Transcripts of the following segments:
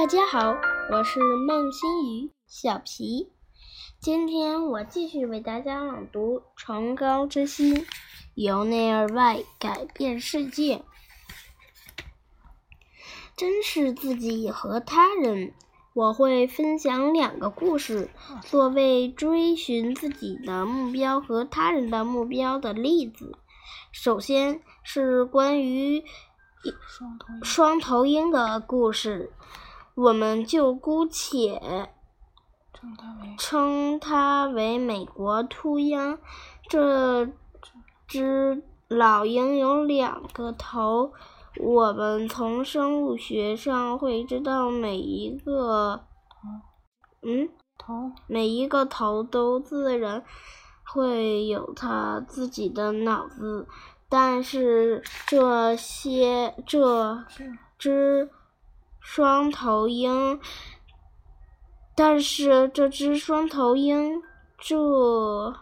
大家好，我是孟新宇小皮。今天我继续为大家朗读《崇高之心》，由内而外改变世界。珍视自己和他人，我会分享两个故事，作为追寻自己的目标和他人的目标的例子。首先是关于双头鹰的故事。我们就姑且称它为美国秃鹰。这只老鹰有两个头。我们从生物学上会知道，每一个嗯头每一个头都自然会有它自己的脑子，但是这些这只。双头鹰，但是这只双头鹰，这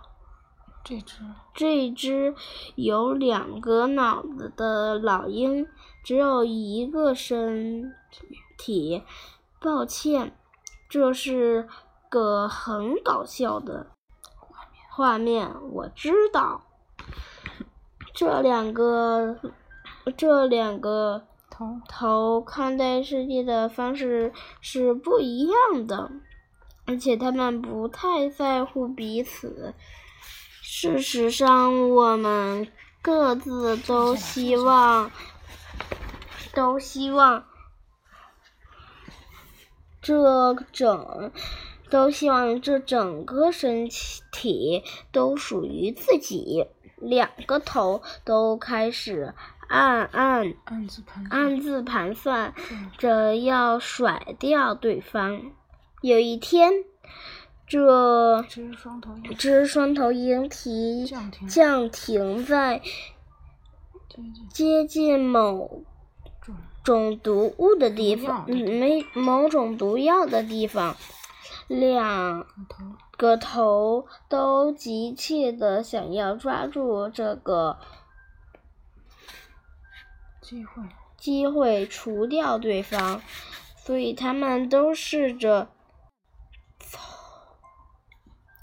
这只这只有两个脑子的老鹰，只有一个身体。抱歉，这是个很搞笑的画面。我知道，这两个，这两个。头看待世界的方式是不一样的，而且他们不太在乎彼此。事实上，我们各自都希望，都希望这整，都希望这整个身体都属于自己。两个头都开始。暗暗暗自盘算着要甩掉对方。有一天，这只双头鹰提降停在接近某种毒物的地方，没某种毒药的地方。两个头都急切的想要抓住这个。机会，机会除掉对方，所以他们都试着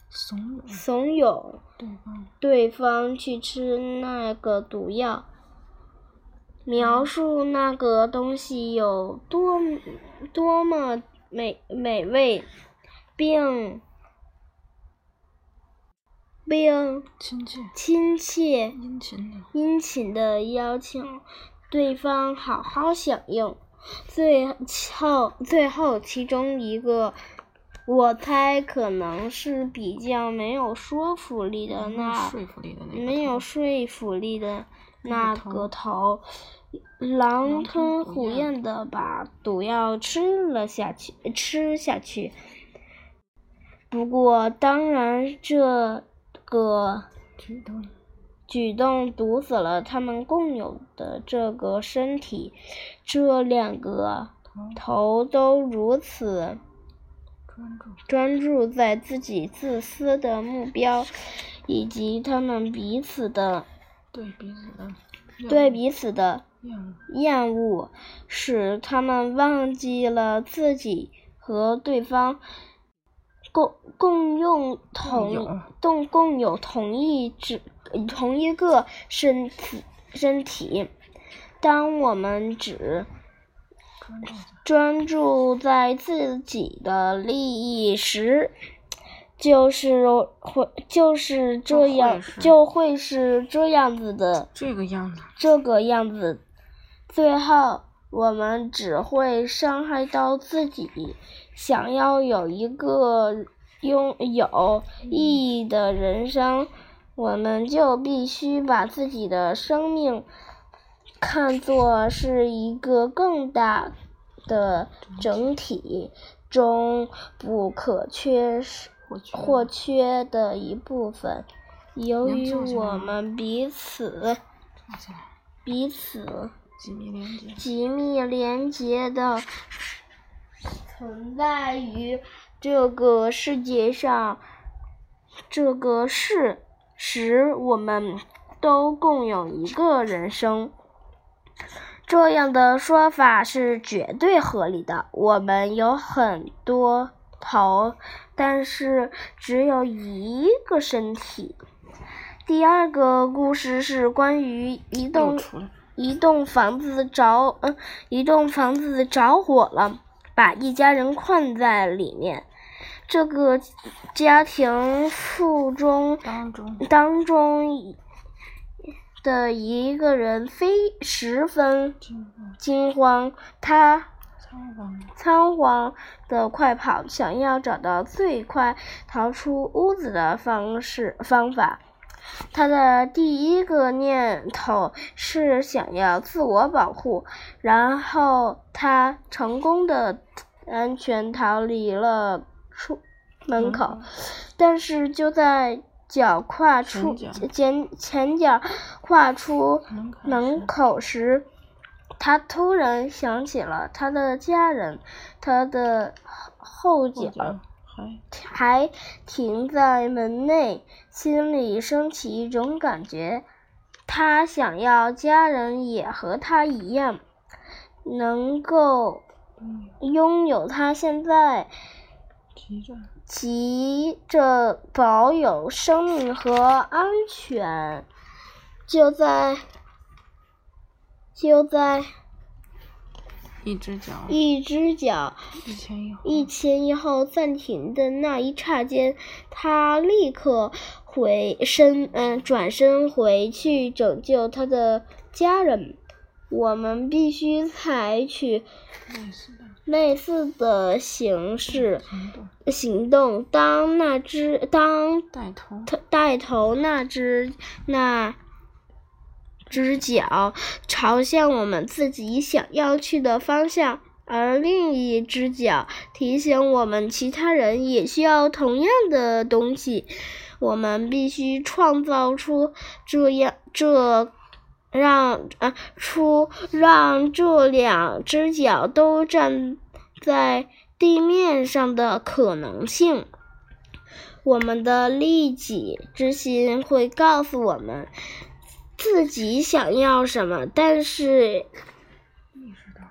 怂恿。怂恿对方。对方去吃那个毒药，描述那个东西有多多么美美味，并并亲切。亲切殷勤的。殷勤的邀请。对方好好享用，最后最后其中一个，我猜可能是比较没有说服力的那没有说服力的那个头，狼吞虎咽的把毒药吃了下去，吃下去。不过当然这个举动。毒死了他们共有的这个身体，这两个头都如此专注专注在自己自私的目标，以及他们彼此的对彼此的对彼此的厌恶，使他们忘记了自己和对方共共用同共共有同一只。同一个身体，身体。当我们只专注在自己的利益时，就是会就是这样，就会是这样子的。这个样子。这个样子，最后我们只会伤害到自己。想要有一个拥有意义的人生。我们就必须把自己的生命看作是一个更大的整体中不可缺或缺的一部分。由于我们彼此彼此紧密连接的存在于这个世界上，这个是。使我们都共有一个人生，这样的说法是绝对合理的。我们有很多头，但是只有一个身体。第二个故事是关于一栋一栋房子着，嗯，一栋房子着火了，把一家人困在里面。这个家庭腹中当中当中的一个人非十分惊慌他仓皇仓皇的快跑，想要找到最快逃出屋子的方式方法。他的第一个念头是想要自我保护，然后他成功的安全逃离了出门口。但是就在脚跨出前脚前前脚跨出门口时，他突然想起了他的家人，他的后后脚脚还还停在门内，心里升起一种感觉，他想要家人也和他一样，能够嗯拥有他现在急着保有生命和安全。就在就在一只脚一只脚一前一后一前一后暂停的那一刹间，他立刻回身，嗯，转身回去拯救他的家人。我们必须采取类似的形式行动。当那只当带头带头那只那只脚朝向我们自己想要去的方向，而另一只脚提醒我们其他人也需要同样的东西。我们必须创造出这样这让呃出让这两只脚都站在地面上的可能性。我们的利己之心会告诉我们自己想要什么，但是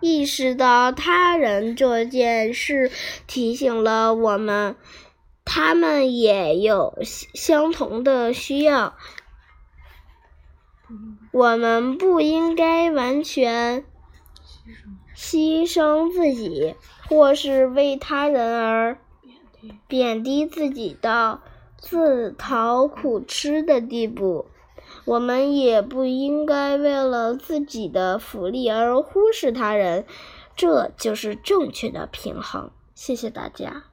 意识到他人这件事提醒了我们，他们也有相同的需要。我们不应该完全牺牲自己，或是为他人而贬低贬低自己到自讨苦吃的地步。我们也不应该为了自己的福利而忽视他人，这就是正确的平衡。谢谢大家。